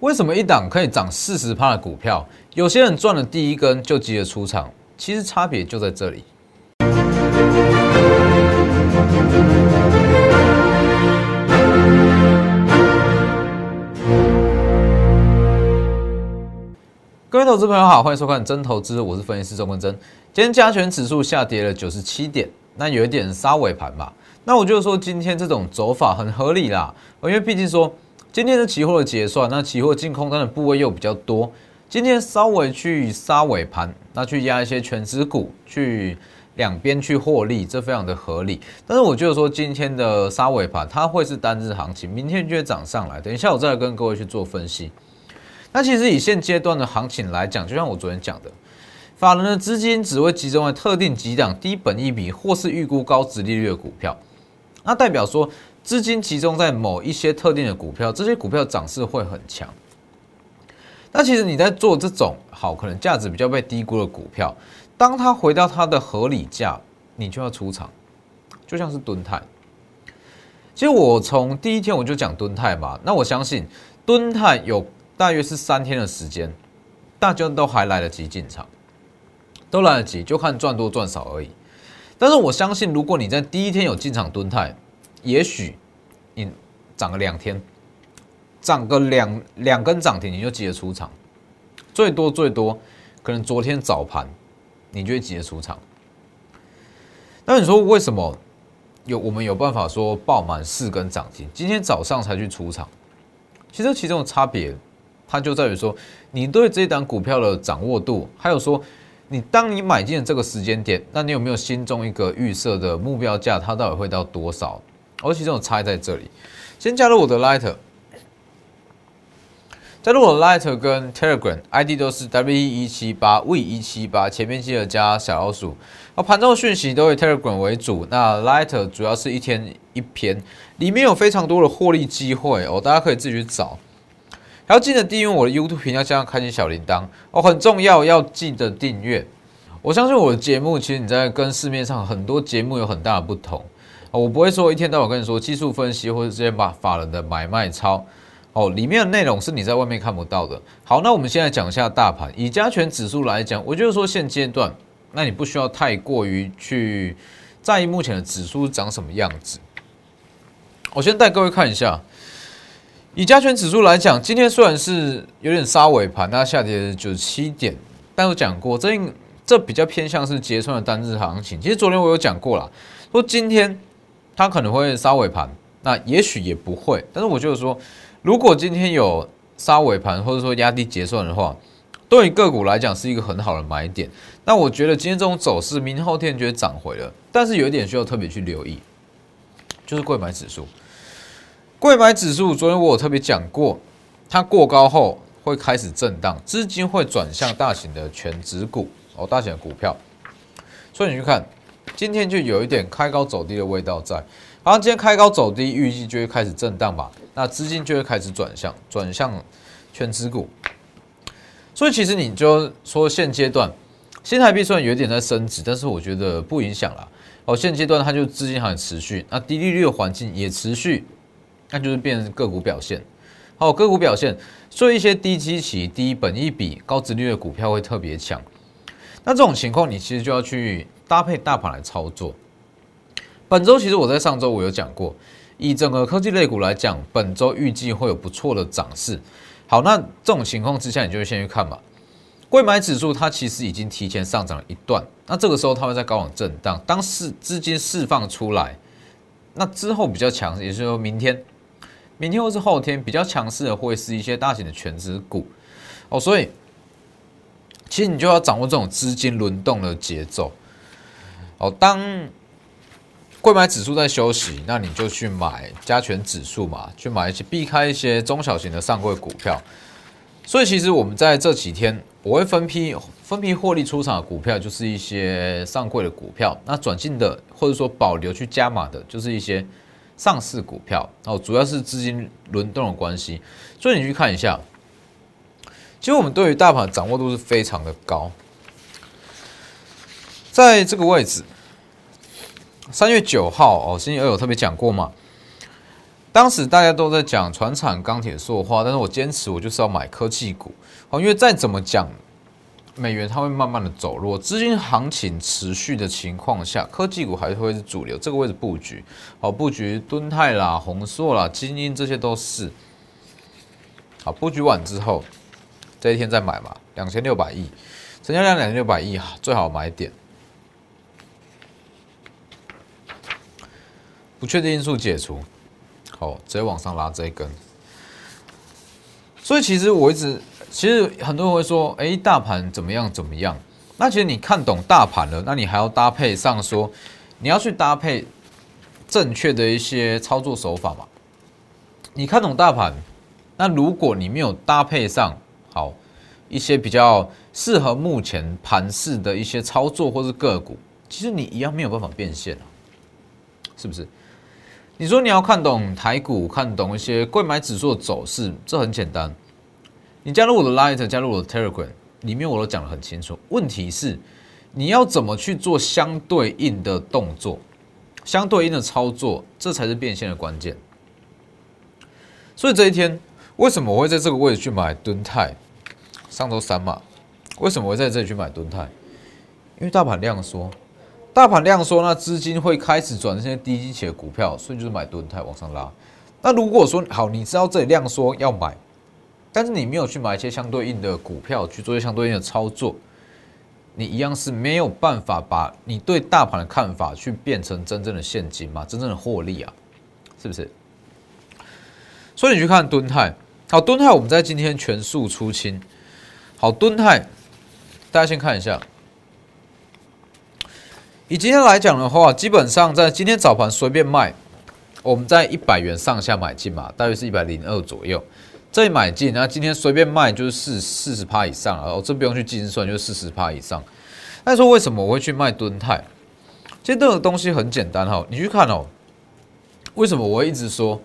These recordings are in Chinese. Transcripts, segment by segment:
为什么一档可以涨四十趴的股票，有些人赚了第一根就急着出场？其实差别就在这里。各位投资朋友好，欢迎收看真投资，我是分析师钟文真。今天加权指数下跌了九十七点，那有一点杀尾盘吧。那我就说今天这种走法很合理啦，因为毕竟说今天的期货的结算，那期货净空单的部位又比较多，今天稍微去杀尾盘，那去压一些全指股，去两边去获利，这非常的合理。但是我觉得说今天的杀尾盘，它会是单日行情，明天就会涨上来。等一下我再来跟各位去做分析。那其实以现阶段的行情来讲，就像我昨天讲的，法人的资金只会集中在特定几档低本益比或是预估高值利率的股票，那代表说资金集中在某一些特定的股票，这些股票涨势会很强。那其实你在做这种好可能价值比较被低估的股票，当它回到它的合理价，你就要出场，就像是敦泰。其实我从第一天我就讲敦泰嘛，那我相信敦泰有。大约是三天的时间，大家都还来得及进场，都来得及，就看赚多赚少而已。但是我相信，如果你在第一天有进场蹲泰，也许你涨个两天，涨个两两根涨停，你就急着出场。最多最多，可能昨天早盘你就会急着出场。那你说为什么有我们有办法说爆满四根涨停，今天早上才去出场？其实其中的差别。它就在于说，你对这一档股票的掌握度，还有说，你当你买进的这个时间点，那你有没有心中一个预设的目标价？它到底会到多少？而其中差在这里。先加入我的 Lighter，加入我的 Lighter 跟 Telegram ID 都是 W 一七八 V 一七八，前面记得加小老鼠。而盘中讯息都以 Telegram 为主，那 Lighter 主要是一天一篇，里面有非常多的获利机会哦，大家可以自己去找。还要记得订阅我的 YouTube 频道，加上开启小铃铛哦，很重要，要记得订阅。我相信我的节目，其实你在跟市面上很多节目有很大的不同哦。我不会说一天到晚跟你说技术分析，或者直接把法人的买卖操哦，里面的内容是你在外面看不到的。好，那我们现在讲一下大盘，以加权指数来讲，我就是说现阶段，那你不需要太过于去在意目前的指数长什么样子。我先带各位看一下。以加权指数来讲，今天虽然是有点杀尾盘，它下跌九十七点，但我讲过，这这比较偏向是结算的单日行情。其实昨天我有讲过了，说今天它可能会杀尾盘，那也许也不会。但是我就是说，如果今天有杀尾盘，或者说压低结算的话，对于个股来讲是一个很好的买点。那我觉得今天这种走势，明后天就会涨回了。但是有一点需要特别去留意，就是贵买指数。贵买指数，昨天我有特别讲过，它过高后会开始震荡，资金会转向大型的全指股哦，大型的股票。所以你去看，今天就有一点开高走低的味道在。好像，今天开高走低，预计就会开始震荡吧，那资金就会开始转向，转向全资股。所以其实你就说现阶段新台币虽然有点在升值，但是我觉得不影响了。哦，现阶段它就资金还持续，那低利率的环境也持续。那就是变成个股表现，好个股表现，所以一些低基期、低本益比、高值率的股票会特别强。那这种情况，你其实就要去搭配大盘来操作。本周其实我在上周我有讲过，以整个科技类股来讲，本周预计会有不错的涨势。好，那这种情况之下，你就先去看嘛。贵买指数它其实已经提前上涨了一段，那这个时候它会在高往震荡，当释资金释放出来，那之后比较强，也就是说明天。明天或是后天比较强势的会是一些大型的全资股哦，所以其实你就要掌握这种资金轮动的节奏哦。当贵买指数在休息，那你就去买加权指数嘛，去买一些避开一些中小型的上柜股票。所以其实我们在这几天我会分批分批获利出场的股票，就是一些上柜的股票。那转进的或者说保留去加码的，就是一些。上市股票哦，主要是资金轮动的关系，所以你去看一下，其实我们对于大盘掌握度是非常的高，在这个位置，三月九号哦，星期二有特别讲过嘛，当时大家都在讲船产、钢铁、塑化，但是我坚持我就是要买科技股，哦，因为再怎么讲，美元它会慢慢的走弱，资金行情持续的情况下，科技股还是会是主流，这个位置布局，好，布局敦泰啦、宏硕啦、精英这些都是，好，布局完之后，这一天再买嘛，两千六百亿，成交量两千六百亿，最好买点。不确定因素解除，好，直接往上拉这一根。所以其实我一直，其实很多人会说，哎，大盘怎么样怎么样？那其实你看懂大盘了，那你还要搭配上说，你要去搭配正确的一些操作手法嘛？你看懂大盘，那如果你没有搭配上好一些比较适合目前盘势的一些操作或是个股，其实你一样没有办法变现啊，是不是？你说你要看懂台股，看懂一些贵买指数的走势，这很简单。你加入我的 Light，加入我的 Telegram，里面我都讲得很清楚。问题是你要怎么去做相对应的动作，相对应的操作，这才是变现的关键。所以这一天，为什么我会在这个位置去买敦泰？上周三嘛，为什么会在这里去买敦泰？因为大盘量缩。大盘量缩，那资金会开始转这些低基企的股票，所以就是买吨泰往上拉。那如果说好，你知道这里量缩要买，但是你没有去买一些相对应的股票去做一些相对应的操作，你一样是没有办法把你对大盘的看法去变成真正的现金嘛，真正的获利啊，是不是？所以你去看吨泰，好，吨泰我们在今天全数出清。好，吨泰，大家先看一下。以今天来讲的话，基本上在今天早盘随便卖，我们在一百元上下买进嘛，大约是一百零二左右，这里买进，那今天随便卖就是四四十趴以上了，哦，这不用去计算，就是四十趴以上。那说为什么我会去卖吨泰？其实这个东西很简单哈，你去看哦，为什么我会一直说，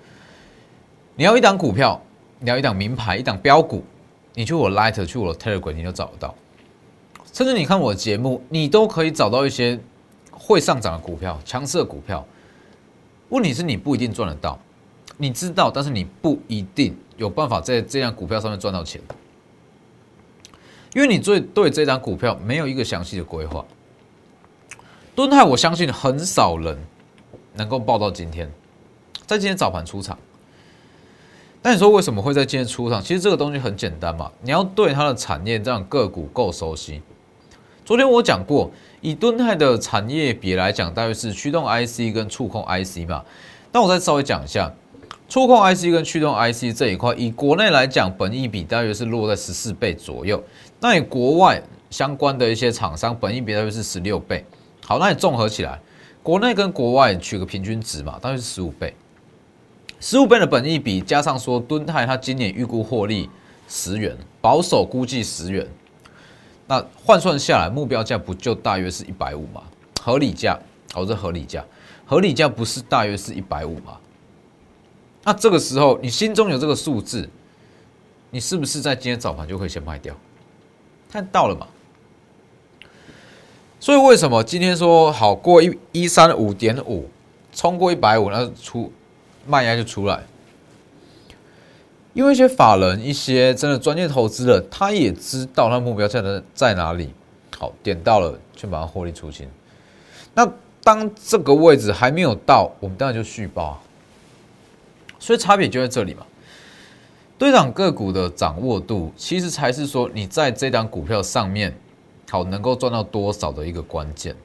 你要一档股票，你要一档名牌，一档标股，你去我 Light，去我的 Telegram，你就找得到，甚至你看我的节目，你都可以找到一些。会上涨的股票，强势的股票，问题是你不一定赚得到，你知道，但是你不一定有办法在这样股票上面赚到钱，因为你最对这张股票没有一个详细的规划。敦泰，我相信很少人能够报到今天，在今天早盘出场。那你说为什么会在今天出场？其实这个东西很简单嘛，你要对它的产业这样个股够熟悉。昨天我讲过。以敦泰的产业比来讲，大约是驱动 IC 跟触控 IC 嘛。那我再稍微讲一下，触控 IC 跟驱动 IC 这一块，以国内来讲，本益比大约是落在十四倍左右。那以国外相关的一些厂商，本益比大约是十六倍。好，那你综合起来，国内跟国外取个平均值嘛，大约是十五倍。十五倍的本益比加上说，敦泰它今年预估获利十元，保守估计十元。那换算下来，目标价不就大约是一百五吗？合理价，哦，这合理价，合理价不是大约是一百五吗？那这个时候你心中有这个数字，你是不是在今天早盘就可以先卖掉？看到了嘛？所以为什么今天说好过一一三五点五，冲过一百五，那出卖压就出来？因为一些法人、一些真的专业投资人，他也知道他目标价在在哪里。好，点到了，就把它获利出清。那当这个位置还没有到，我们当然就续报。所以差别就在这里嘛。对涨个股的掌握度，其实才是说你在这档股票上面，好能够赚到多少的一个关键，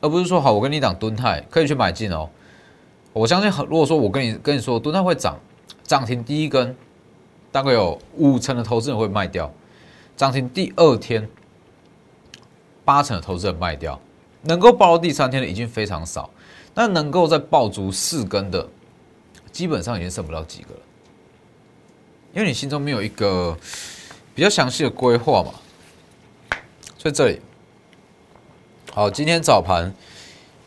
而不是说好我跟你讲蹲泰可以去买进哦。我相信，如果说我跟你跟你说蹲泰会涨。涨停第一根，大概有五成的投资人会卖掉；涨停第二天，八成的投资人卖掉。能够报到第三天的已经非常少，那能够再爆足四根的，基本上已经剩不到几个了。因为你心中没有一个比较详细的规划嘛。所以这里，好，今天早盘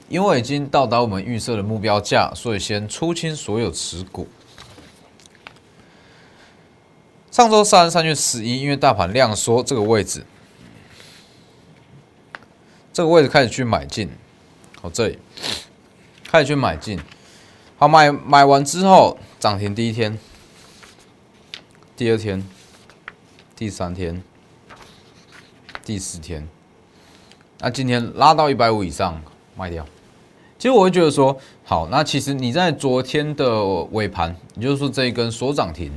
因为已经到达我们预设的目标价，所以先出清所有持股。上周三三月十一，因为大盘量缩，这个位置，这个位置开始去买进，好，这里。开始去买进，好，买买完之后涨停第一天、第二天、第三天、第四天，那今天拉到一百五以上卖掉。其实我会觉得说，好，那其实你在昨天的尾盘，也就是说这一根所涨停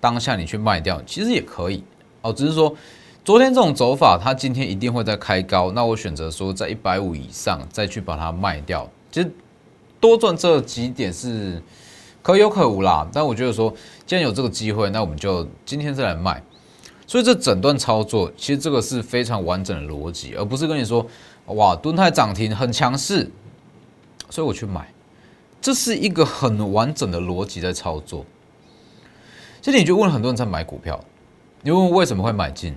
当下你去卖掉，其实也可以哦，只是说昨天这种走法，它今天一定会再开高，那我选择说在一百五以上再去把它卖掉，其实。多赚这几点是可有可无啦，但我觉得说，既然有这个机会，那我们就今天再来卖。所以这整段操作，其实这个是非常完整的逻辑，而不是跟你说，哇，敦泰涨停很强势，所以我去买。这是一个很完整的逻辑在操作。这里你就问很多人在买股票，你问为什么会买进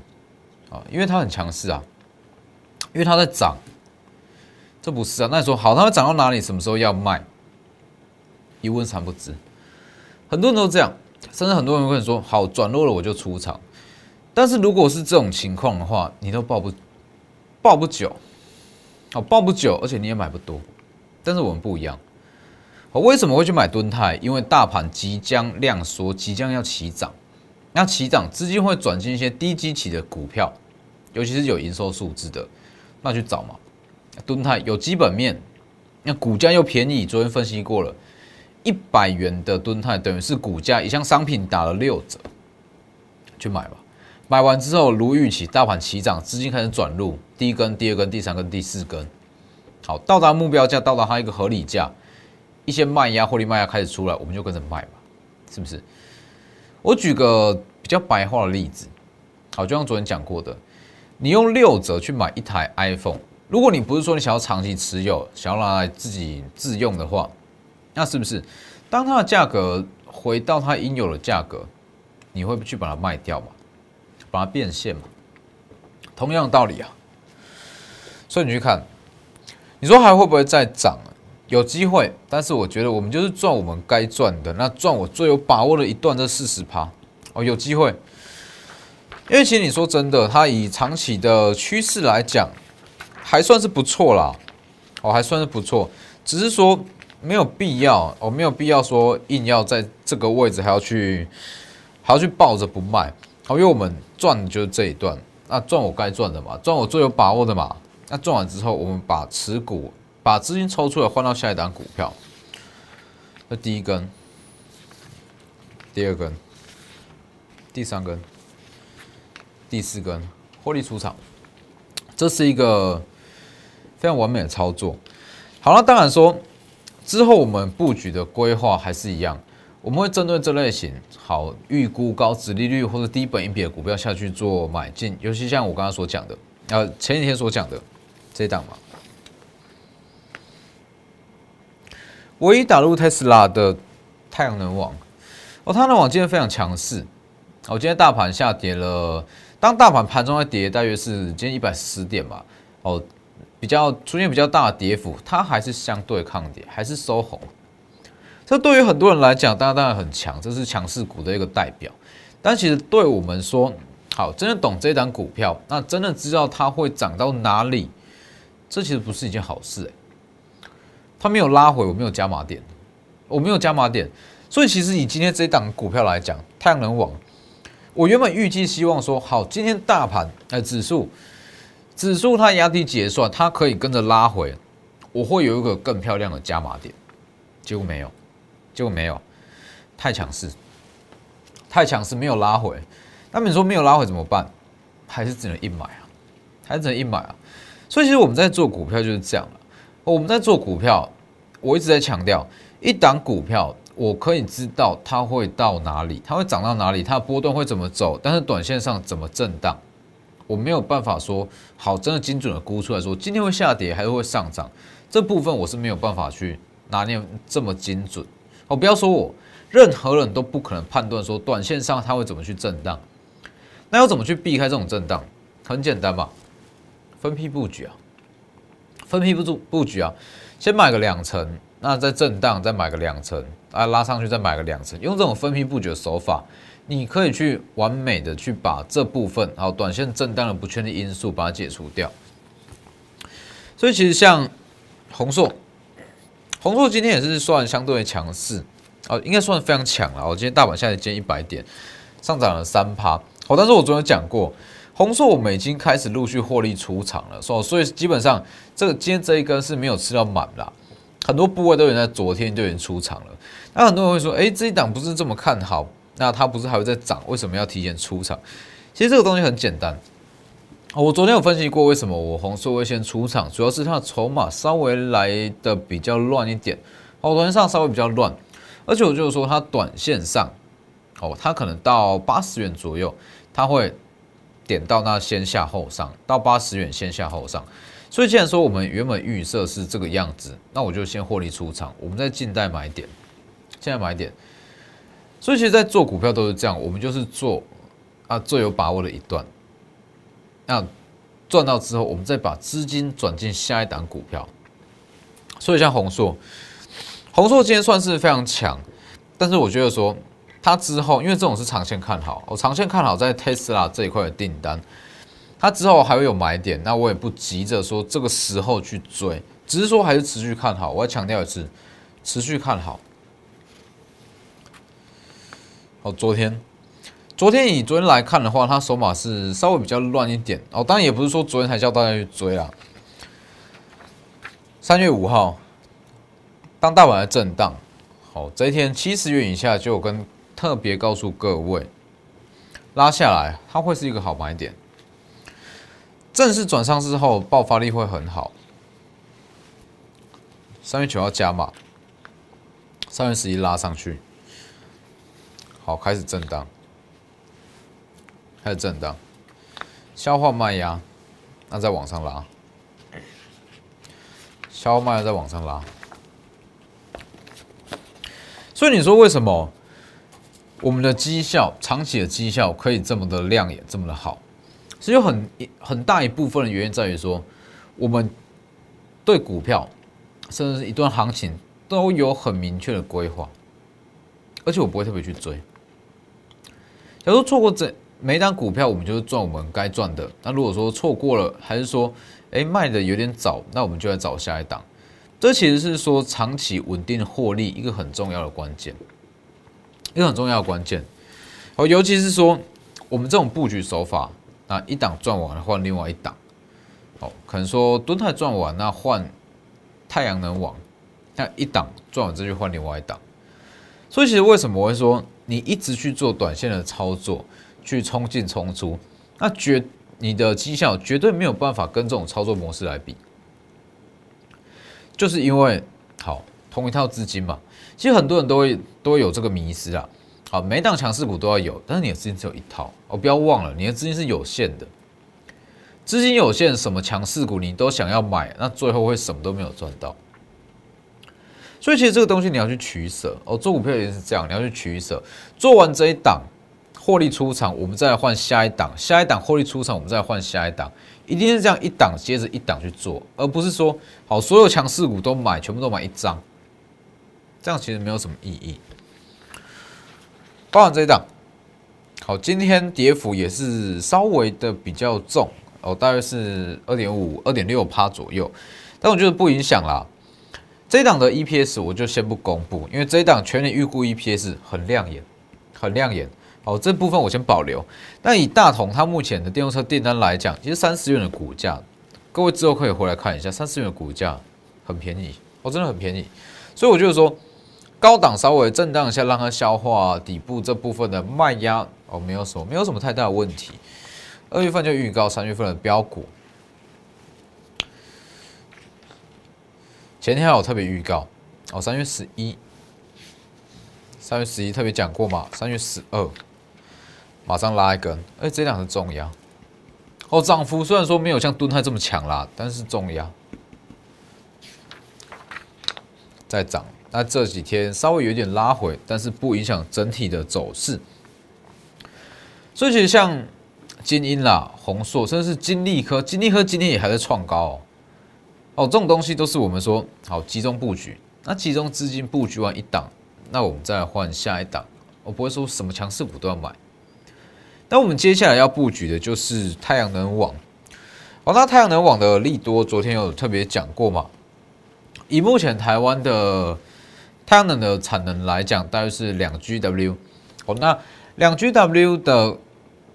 啊？因为它很强势啊，因为它在涨。这不是啊，那你说好，它会涨到哪里？什么时候要卖？一问三不知，很多人都这样，甚至很多人会说好转弱了我就出场。但是如果是这种情况的话，你都抱不抱不久，好抱不久，而且你也买不多。但是我们不一样，我为什么会去买敦泰？因为大盘即将量缩，即将要起涨，那起涨资金会转进一些低基期的股票，尤其是有营收数字的，那去找嘛。敦泰有基本面，那股价又便宜。昨天分析过了，一百元的敦泰等于是股价一项商品打了六折，去买吧。买完之后，如预期，大盘起涨，资金开始转入，第一根、第二根、第三根、第四根，好，到达目标价，到达它一个合理价，一些卖压、获利卖压开始出来，我们就跟着卖吧，是不是？我举个比较白话的例子，好，就像昨天讲过的，你用六折去买一台 iPhone。如果你不是说你想要长期持有，想要拿来自己自用的话，那是不是当它的价格回到它应有的价格，你会去把它卖掉嘛？把它变现嘛？同样道理啊。所以你去看，你说还会不会再涨？有机会，但是我觉得我们就是赚我们该赚的，那赚我最有把握的一段这四十趴。哦，有机会。因为其实你说真的，它以长期的趋势来讲。还算是不错啦，哦，还算是不错，只是说没有必要，哦，没有必要说硬要在这个位置还要去还要去抱着不卖，好，因为我们赚的就是这一段，那赚我该赚的嘛，赚我最有把握的嘛，那赚完之后，我们把持股把资金抽出来换到下一档股票，那第一根，第二根，第三根，第四根，获利出场，这是一个。非常完美的操作，好了，当然说之后我们布局的规划还是一样，我们会针对这类型好预估高值利率或者低本益比的股票下去做买进，尤其像我刚刚所讲的，呃，前几天所讲的这档嘛，唯一打入特斯拉的太阳能网，哦，太阳能网今天非常强势，哦，今天大盘下跌了，当大盘盘中在跌，大约是今天一百十点嘛，哦。比较出现比较大的跌幅，它还是相对抗跌，还是收红。这对于很多人来讲，当然当然很强，这是强势股的一个代表。但其实对我们说，好，真的懂这档股票，那真的知道它会涨到哪里，这其实不是一件好事。哎，它没有拉回，我没有加码点，我没有加码点，所以其实以今天这档股票来讲，太阳能网，我原本预计希望说，好，今天大盘哎指数。指数它压低结算，它可以跟着拉回，我会有一个更漂亮的加码点，结果没有，结果没有，太强势，太强势，没有拉回。那你说没有拉回怎么办？还是只能硬买啊？还是只能硬买啊？所以其实我们在做股票就是这样了。我们在做股票，我一直在强调，一档股票我可以知道它会到哪里，它会涨到哪里，它的波段会怎么走，但是短线上怎么震荡。我没有办法说好，真的精准的估出来说今天会下跌还是会上涨，这部分我是没有办法去拿捏这么精准。哦，不要说我，任何人都不可能判断说短线上它会怎么去震荡。那要怎么去避开这种震荡？很简单嘛，分批布局啊，分批布布局啊，先买个两成，那再震荡再买个两成，啊拉上去再买个两成，用这种分批布局的手法。你可以去完美的去把这部分好短线震荡的不确定因素把它解除掉。所以其实像红硕，红硕今天也是算相对强势，哦，应该算非常强了。我今天大盘下跌接一百点，上涨了三趴。好，但是我昨天讲过，红硕我们已经开始陆续获利出场了，所所以基本上这个今天这一根是没有吃到满啦，很多部位都已经在昨天就已经出场了。那很多人会说，哎，这一档不是这么看好，那它不是还会再涨，为什么要提前出场？其实这个东西很简单。我昨天有分析过，为什么我红色会先出场，主要是它的筹码稍微来的比较乱一点。哦，昨天上稍微比较乱，而且我就是说它短线上，哦，它可能到八十元左右，它会点到那先下后上，到八十元先下后上。所以既然说我们原本预设是这个样子，那我就先获利出场，我们在近代买点，现在买点。所以其实，在做股票都是这样，我们就是做啊最有把握的一段。那赚到之后，我们再把资金转进下一档股票。所以像红硕，红硕今天算是非常强，但是我觉得说它之后，因为这种是长线看好，我长线看好在 Tesla 这一块的订单，它之后还会有买点，那我也不急着说这个时候去追，只是说还是持续看好。我要强调一次，持续看好。好，昨天。昨天以昨天来看的话，它手码是稍微比较乱一点哦。当然也不是说昨天才叫大家去追啦。三月五号，当大盘的震荡，好，这一天七十元以下就跟特别告诉各位，拉下来它会是一个好买点。正式转上市后，爆发力会很好。三月九号加码，三月十一拉上去，好，开始震荡。开始震荡，消化卖压，那再往上拉，消化卖压再往上拉，所以你说为什么我们的绩效长期的绩效可以这么的亮眼，这么的好？其实有很很大一部分的原因在于说，我们对股票甚至是一段行情都有很明确的规划，而且我不会特别去追。假如错过这。每一档股票，我们就是赚我们该赚的。那如果说错过了，还是说，哎，卖的有点早，那我们就来找下一档。这其实是说长期稳定获利一个很重要的关键，一个很重要的关键。哦，尤其是说我们这种布局手法，那一档赚完换另外一档。哦，可能说敦泰赚完，那换太阳能网，那一档赚完再去换另外一档。所以其实为什么我会说你一直去做短线的操作？去冲进冲出，那绝你的绩效绝对没有办法跟这种操作模式来比，就是因为好同一套资金嘛。其实很多人都会都会有这个迷失啊。好，每档强势股都要有，但是你的资金只有一套哦，不要忘了你的资金是有限的，资金有限，什么强势股你都想要买，那最后会什么都没有赚到。所以其实这个东西你要去取舍哦，做股票也是这样，你要去取舍，做完这一档。获利出场，我们再换下一档，下一档获利出场，我们再换下一档，一定是这样一档接着一档去做，而不是说好所有强势股都买，全部都买一张，这样其实没有什么意义。包含这一档，好，今天跌幅也是稍微的比较重哦，大约是二点五、二点六趴左右，但我觉得不影响啦。这一档的 EPS 我就先不公布，因为这一档全年预估 EPS 很亮眼，很亮眼。好，这部分我先保留。那以大同它目前的电动车订单来讲，其实三十元的股价，各位之后可以回来看一下，三十元的股价很便宜，哦，真的很便宜。所以我就是说，高档稍微震荡一下，让它消化底部这部分的卖压，哦，没有什么，没有什么太大的问题。二月份就预告三月份的标股，前天还有特别预告，哦，三月十一，三月十一特别讲过嘛，三月十二。马上拉一根，哎，这两是重压，哦，涨幅虽然说没有像敦泰这么强啦，但是重压在涨。那这几天稍微有点拉回，但是不影响整体的走势。所以其实像金鹰啦、宏硕，甚至是金利科，金利科今天也还在创高哦。哦，这种东西都是我们说好集中布局，那集中资金布局完一档，那我们再换下一档。我不会说什么强势股都要买。那我们接下来要布局的就是太阳能网。哦，那太阳能网的利多，昨天有特别讲过嘛？以目前台湾的太阳能的产能来讲，大约是两 GW。哦，那两 GW 的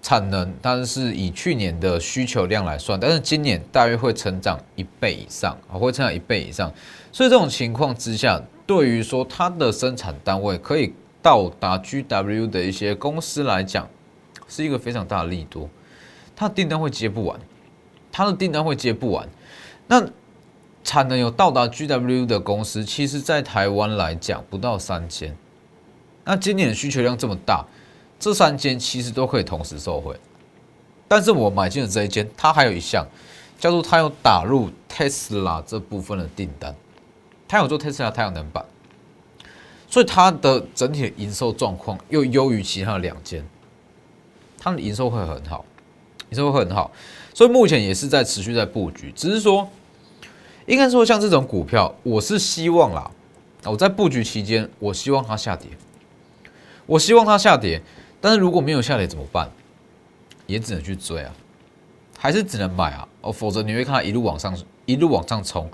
产能，当然是以去年的需求量来算，但是今年大约会成长一倍以上，啊，会成长一倍以上。所以这种情况之下，对于说它的生产单位可以到达 GW 的一些公司来讲，是一个非常大的利多。它的订单会接不完，它的订单会接不完。那产能有到达 GW 的公司，其实在台湾来讲不到三千。那今年的需求量这么大，这三间其实都可以同时受惠。但是我买进的这一间，它还有一项叫做它有打入 Tesla 这部分的订单，它有做 Tesla 太阳能板，所以它的整体的营收状况又优于其他的两间，它的营收会很好。营收会很好，所以目前也是在持续在布局，只是说，应该说像这种股票，我是希望啦，我在布局期间，我希望它下跌，我希望它下跌，但是如果没有下跌怎么办？也只能去追啊，还是只能买啊，哦，否则你会看它一路往上，一路往上冲，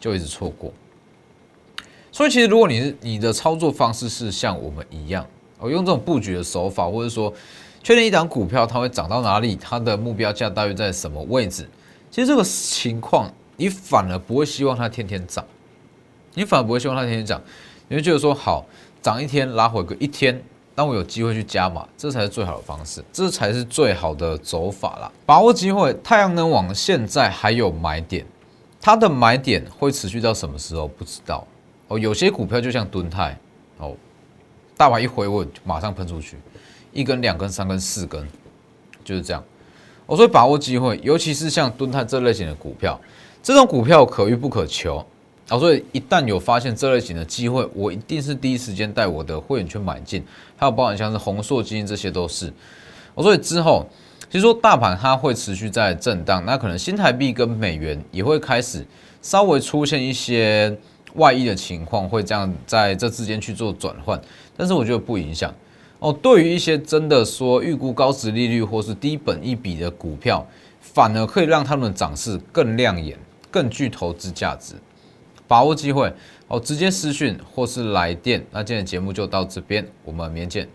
就一直错过。所以其实如果你是你的操作方式是像我们一样，我用这种布局的手法，或者说。确定一档股票它会涨到哪里，它的目标价大约在什么位置？其实这个情况，你反而不会希望它天天涨，你反而不会希望它天天涨，你会觉得说好涨一天拉回个一天，当我有机会去加码，这才是最好的方式，这才是最好的走法啦。把握机会，太阳能网现在还有买点，它的买点会持续到什么时候？不知道哦。有些股票就像敦泰哦，大盘一回稳，马上喷出去。一根、两根、三根、四根，就是这样。我说把握机会，尤其是像敦泰这类型的股票，这种股票可遇不可求。啊，所以一旦有发现这类型的机会，我一定是第一时间带我的会员去买进。还有包含像是红硕基金，这些都是。我所以之后，其实说大盘它会持续在震荡，那可能新台币跟美元也会开始稍微出现一些外溢的情况，会这样在这之间去做转换。但是我觉得不影响。哦，对于一些真的说预估高值利率或是低本一比的股票，反而可以让他们的涨势更亮眼、更具投资价值。把握机会哦，直接私讯或是来电。那今天的节目就到这边，我们明天见。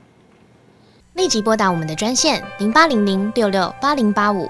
立即拨打我们的专线零八零零六六八零八五。